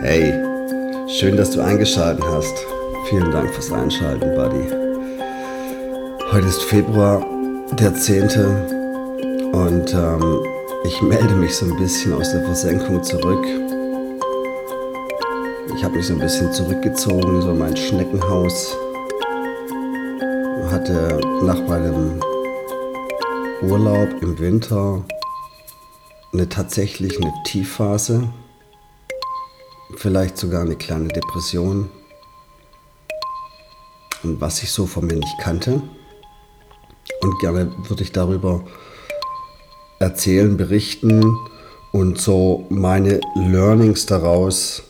Hey, schön, dass du eingeschaltet hast. Vielen Dank fürs Einschalten, Buddy. Heute ist Februar, der 10. Und ähm, ich melde mich so ein bisschen aus der Versenkung zurück. Ich habe mich so ein bisschen zurückgezogen, so mein Schneckenhaus. Hatte nach meinem Urlaub im Winter eine tatsächlich eine Tiefphase vielleicht sogar eine kleine Depression. Und was ich so von mir nicht kannte. Und gerne würde ich darüber erzählen, berichten und so meine Learnings daraus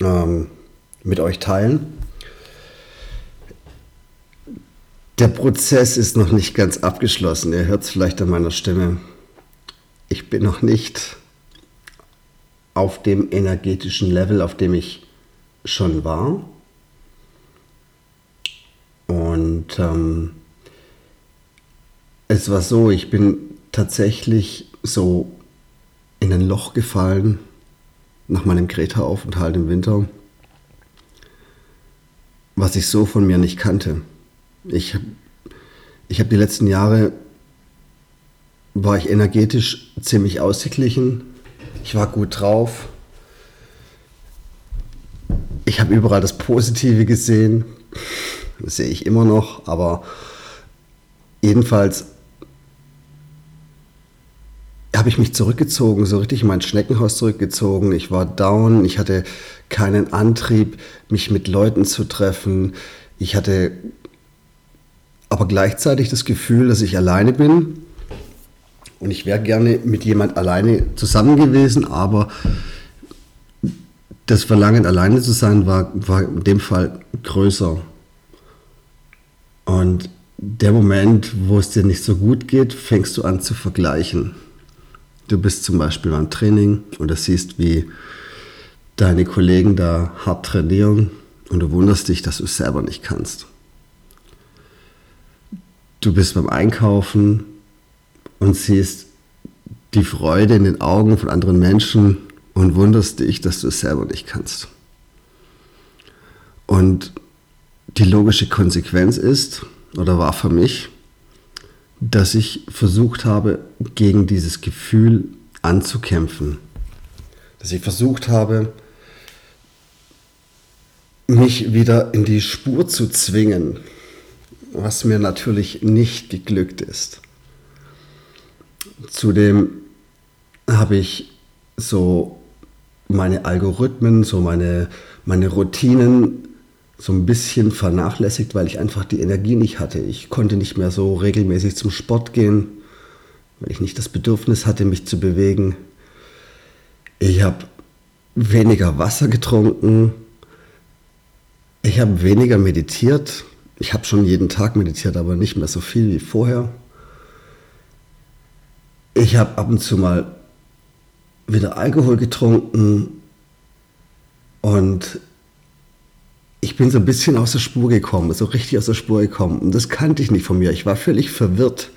ähm, mit euch teilen. Der Prozess ist noch nicht ganz abgeschlossen. Ihr hört es vielleicht an meiner Stimme. Ich bin noch nicht auf dem energetischen Level, auf dem ich schon war. Und ähm, es war so, ich bin tatsächlich so in ein Loch gefallen nach meinem Kreta-Aufenthalt im Winter, was ich so von mir nicht kannte. Ich, ich habe die letzten Jahre, war ich energetisch ziemlich ausgeglichen, ich war gut drauf. Ich habe überall das Positive gesehen. Das sehe ich immer noch, aber jedenfalls habe ich mich zurückgezogen, so richtig in mein Schneckenhaus zurückgezogen. Ich war down, ich hatte keinen Antrieb, mich mit Leuten zu treffen. Ich hatte aber gleichzeitig das Gefühl, dass ich alleine bin und ich wäre gerne mit jemand alleine zusammen gewesen, aber das Verlangen, alleine zu sein, war, war in dem Fall größer. Und der Moment, wo es dir nicht so gut geht, fängst du an zu vergleichen. Du bist zum Beispiel beim Training oder siehst, wie deine Kollegen da hart trainieren und du wunderst dich, dass du es selber nicht kannst. Du bist beim Einkaufen und siehst die Freude in den Augen von anderen Menschen und wunderst dich, dass du es selber nicht kannst. Und die logische Konsequenz ist, oder war für mich, dass ich versucht habe, gegen dieses Gefühl anzukämpfen. Dass ich versucht habe, mich wieder in die Spur zu zwingen, was mir natürlich nicht geglückt ist. Zudem habe ich so meine Algorithmen, so meine, meine Routinen so ein bisschen vernachlässigt, weil ich einfach die Energie nicht hatte. Ich konnte nicht mehr so regelmäßig zum Sport gehen, weil ich nicht das Bedürfnis hatte, mich zu bewegen. Ich habe weniger Wasser getrunken. Ich habe weniger meditiert. Ich habe schon jeden Tag meditiert, aber nicht mehr so viel wie vorher. Ich habe ab und zu mal wieder Alkohol getrunken und ich bin so ein bisschen aus der Spur gekommen, so richtig aus der Spur gekommen. Und das kannte ich nicht von mir. Ich war völlig verwirrt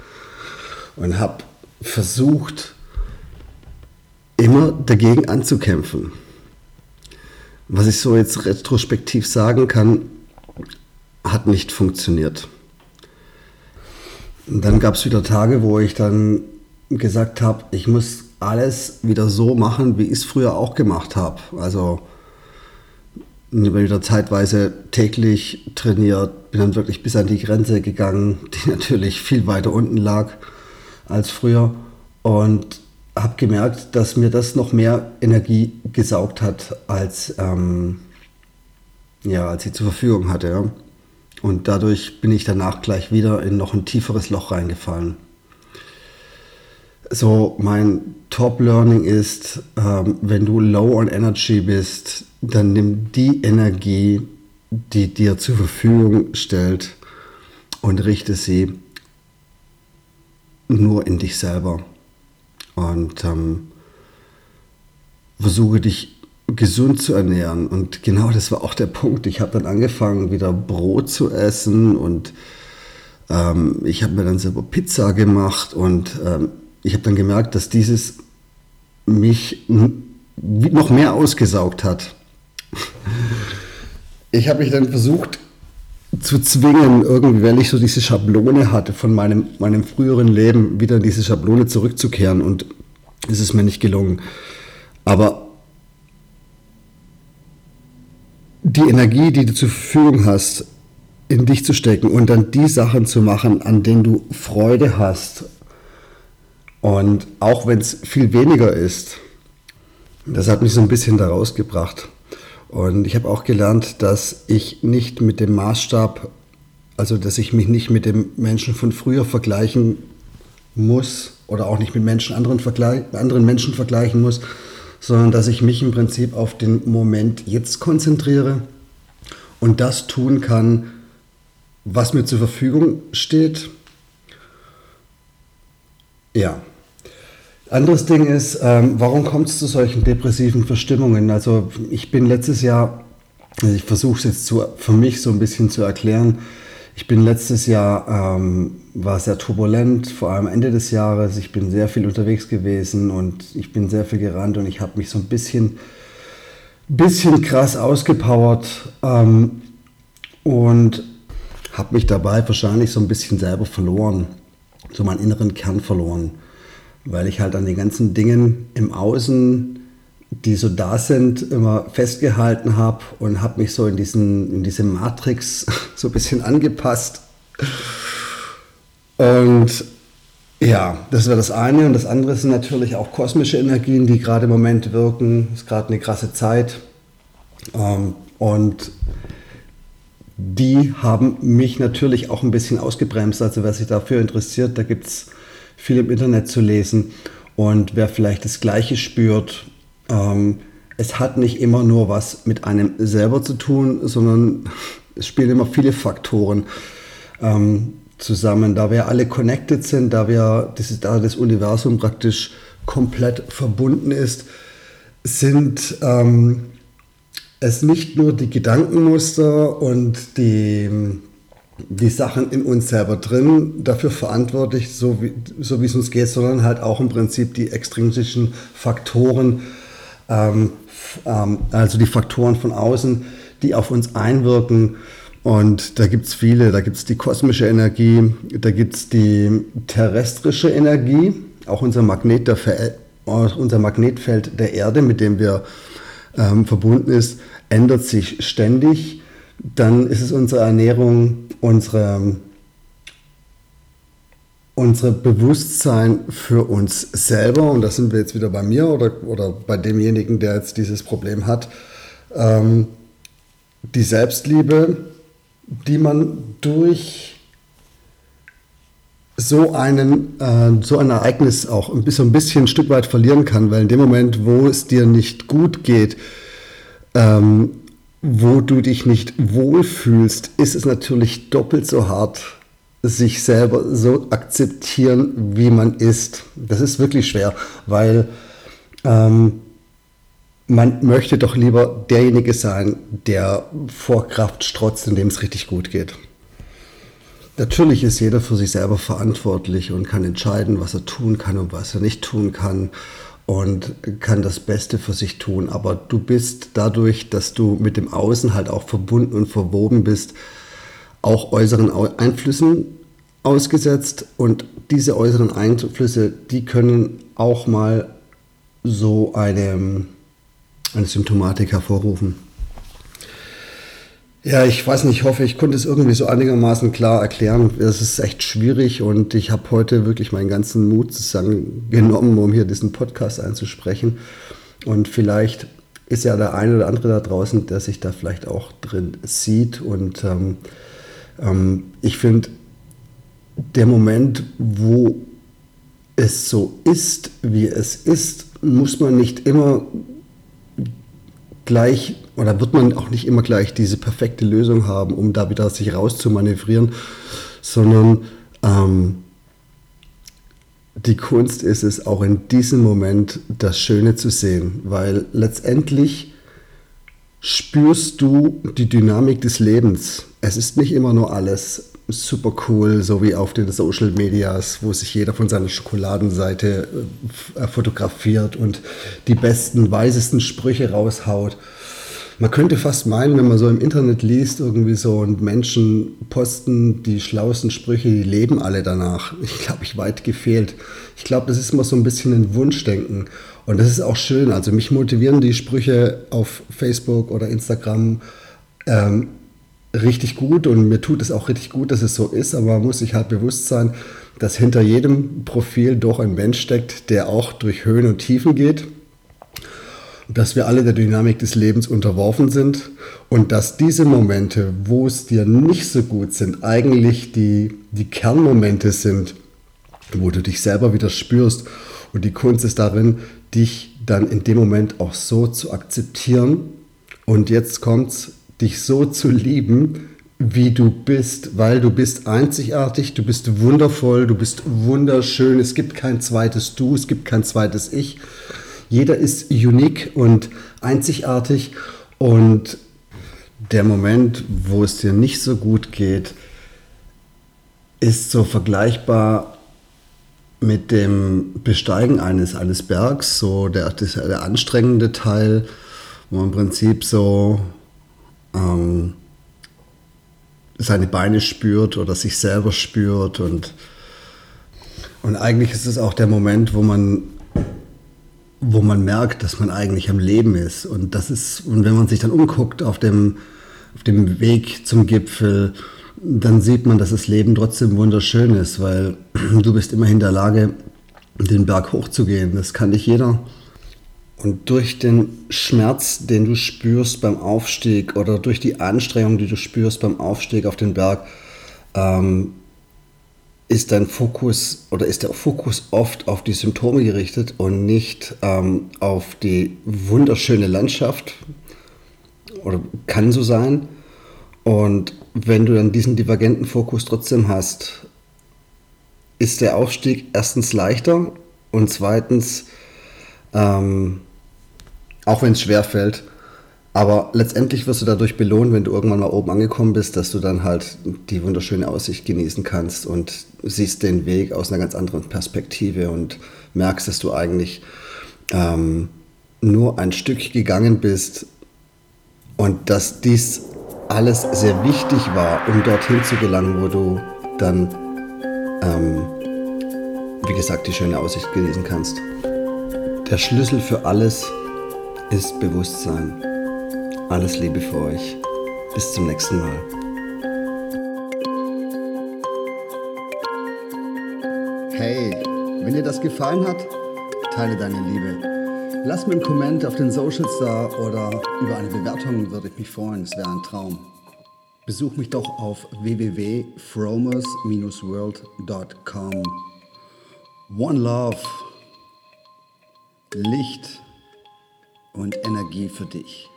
und habe versucht, immer dagegen anzukämpfen. Was ich so jetzt retrospektiv sagen kann, hat nicht funktioniert. Und dann gab es wieder Tage, wo ich dann gesagt habe, ich muss alles wieder so machen, wie ich es früher auch gemacht habe. Also wieder zeitweise täglich trainiert, bin dann wirklich bis an die Grenze gegangen, die natürlich viel weiter unten lag als früher. Und habe gemerkt, dass mir das noch mehr Energie gesaugt hat, als, ähm, ja, als ich zur Verfügung hatte. Und dadurch bin ich danach gleich wieder in noch ein tieferes Loch reingefallen so mein Top-Learning ist, ähm, wenn du low on energy bist, dann nimm die Energie, die dir zur Verfügung stellt und richte sie nur in dich selber. Und ähm, versuche dich gesund zu ernähren. Und genau das war auch der Punkt. Ich habe dann angefangen, wieder Brot zu essen und ähm, ich habe mir dann selber Pizza gemacht und ähm, ich habe dann gemerkt, dass dieses mich noch mehr ausgesaugt hat. Ich habe mich dann versucht zu zwingen, irgendwie, weil ich so diese Schablone hatte von meinem, meinem früheren Leben, wieder in diese Schablone zurückzukehren und es ist mir nicht gelungen. Aber die Energie, die du zur Verfügung hast, in dich zu stecken und dann die Sachen zu machen, an denen du Freude hast. Und auch wenn es viel weniger ist, das hat mich so ein bisschen da rausgebracht. Und ich habe auch gelernt, dass ich nicht mit dem Maßstab, also dass ich mich nicht mit dem Menschen von früher vergleichen muss oder auch nicht mit Menschen anderen, anderen Menschen vergleichen muss, sondern dass ich mich im Prinzip auf den Moment jetzt konzentriere und das tun kann, was mir zur Verfügung steht. Ja. Anderes Ding ist, ähm, warum kommt es zu solchen depressiven Verstimmungen? Also ich bin letztes Jahr, also ich versuche es jetzt zu, für mich so ein bisschen zu erklären, ich bin letztes Jahr, ähm, war sehr turbulent, vor allem Ende des Jahres. Ich bin sehr viel unterwegs gewesen und ich bin sehr viel gerannt und ich habe mich so ein bisschen, bisschen krass ausgepowert ähm, und habe mich dabei wahrscheinlich so ein bisschen selber verloren, so meinen inneren Kern verloren, weil ich halt an den ganzen Dingen im Außen, die so da sind, immer festgehalten habe und habe mich so in, diesen, in diese Matrix so ein bisschen angepasst. Und ja, das wäre das eine. Und das andere sind natürlich auch kosmische Energien, die gerade im Moment wirken. Es ist gerade eine krasse Zeit. Ähm, und die haben mich natürlich auch ein bisschen ausgebremst. Also wer sich dafür interessiert, da gibt es viel im Internet zu lesen. Und wer vielleicht das Gleiche spürt, ähm, es hat nicht immer nur was mit einem selber zu tun, sondern es spielen immer viele Faktoren ähm, zusammen. Da wir alle connected sind, da, wir, das, da das Universum praktisch komplett verbunden ist, sind ähm, es nicht nur die Gedankenmuster und die, die Sachen in uns selber drin dafür verantwortlich, so wie, so wie es uns geht, sondern halt auch im Prinzip die extrinsischen Faktoren, ähm, ähm, also die Faktoren von außen, die auf uns einwirken. Und da gibt es viele, da gibt es die kosmische Energie, da gibt es die terrestrische Energie, auch unser, Magnet der, unser Magnetfeld der Erde, mit dem wir ähm, verbunden ist, ändert sich ständig. Dann ist es unsere Ernährung, unsere, unsere Bewusstsein für uns selber. Und da sind wir jetzt wieder bei mir oder, oder bei demjenigen, der jetzt dieses Problem hat. Ähm, die Selbstliebe, die man durch so, einen, äh, so ein Ereignis auch ein bisschen, ein bisschen ein Stück weit verlieren kann, weil in dem Moment, wo es dir nicht gut geht, ähm, wo du dich nicht wohlfühlst, ist es natürlich doppelt so hart, sich selber so akzeptieren, wie man ist. Das ist wirklich schwer, weil ähm, man möchte doch lieber derjenige sein, der vor Kraft strotzt, indem es richtig gut geht. Natürlich ist jeder für sich selber verantwortlich und kann entscheiden, was er tun kann und was er nicht tun kann und kann das Beste für sich tun. Aber du bist dadurch, dass du mit dem Außen halt auch verbunden und verwoben bist, auch äußeren Einflüssen ausgesetzt. Und diese äußeren Einflüsse, die können auch mal so eine, eine Symptomatik hervorrufen. Ja, ich weiß nicht, ich hoffe, ich konnte es irgendwie so einigermaßen klar erklären. Es ist echt schwierig und ich habe heute wirklich meinen ganzen Mut zusammengenommen, um hier diesen Podcast einzusprechen. Und vielleicht ist ja der eine oder andere da draußen, der sich da vielleicht auch drin sieht. Und ähm, ähm, ich finde, der Moment, wo es so ist, wie es ist, muss man nicht immer gleich oder wird man auch nicht immer gleich diese perfekte Lösung haben, um da wieder sich rauszumanövrieren, sondern ähm, die Kunst ist es auch in diesem Moment das Schöne zu sehen, weil letztendlich spürst du die Dynamik des Lebens. Es ist nicht immer nur alles super cool, so wie auf den Social Medias, wo sich jeder von seiner Schokoladenseite äh, fotografiert und die besten, weisesten Sprüche raushaut. Man könnte fast meinen, wenn man so im Internet liest, irgendwie so und Menschen posten die schlauesten Sprüche, die leben alle danach. Ich glaube, ich weit gefehlt. Ich glaube, das ist immer so ein bisschen ein Wunschdenken. Und das ist auch schön. Also mich motivieren die Sprüche auf Facebook oder Instagram ähm, richtig gut und mir tut es auch richtig gut, dass es so ist, aber man muss sich halt bewusst sein, dass hinter jedem Profil doch ein Mensch steckt, der auch durch Höhen und Tiefen geht dass wir alle der Dynamik des Lebens unterworfen sind und dass diese Momente, wo es dir nicht so gut sind, eigentlich die, die Kernmomente sind, wo du dich selber wieder spürst. Und die Kunst ist darin, dich dann in dem Moment auch so zu akzeptieren. Und jetzt kommt's, dich so zu lieben, wie du bist, weil du bist einzigartig, du bist wundervoll, du bist wunderschön. Es gibt kein zweites Du, es gibt kein zweites Ich. Jeder ist unique und einzigartig und der Moment, wo es dir nicht so gut geht, ist so vergleichbar mit dem Besteigen eines, eines Bergs, so der, der anstrengende Teil, wo man im Prinzip so ähm, seine Beine spürt oder sich selber spürt und, und eigentlich ist es auch der Moment, wo man wo man merkt, dass man eigentlich am Leben ist. Und das ist, und wenn man sich dann umguckt auf dem, auf dem Weg zum Gipfel, dann sieht man, dass das Leben trotzdem wunderschön ist, weil du bist immerhin in der Lage, den Berg hochzugehen. Das kann nicht jeder. Und durch den Schmerz, den du spürst beim Aufstieg oder durch die Anstrengung, die du spürst beim Aufstieg auf den Berg, ähm, ist dein Fokus oder ist der Fokus oft auf die Symptome gerichtet und nicht ähm, auf die wunderschöne Landschaft oder kann so sein. Und wenn du dann diesen divergenten Fokus trotzdem hast, ist der Aufstieg erstens leichter und zweitens, ähm, auch wenn es schwer fällt, aber letztendlich wirst du dadurch belohnt, wenn du irgendwann mal oben angekommen bist, dass du dann halt die wunderschöne Aussicht genießen kannst und siehst den Weg aus einer ganz anderen Perspektive und merkst, dass du eigentlich ähm, nur ein Stück gegangen bist und dass dies alles sehr wichtig war, um dorthin zu gelangen, wo du dann, ähm, wie gesagt, die schöne Aussicht genießen kannst. Der Schlüssel für alles ist Bewusstsein. Alles Liebe für euch. Bis zum nächsten Mal. Hey, wenn dir das gefallen hat, teile deine Liebe. Lass mir einen Kommentar auf den Socials da oder über eine Bewertung würde ich mich freuen. Es wäre ein Traum. Besuch mich doch auf www.fromers-world.com. One Love, Licht und Energie für dich.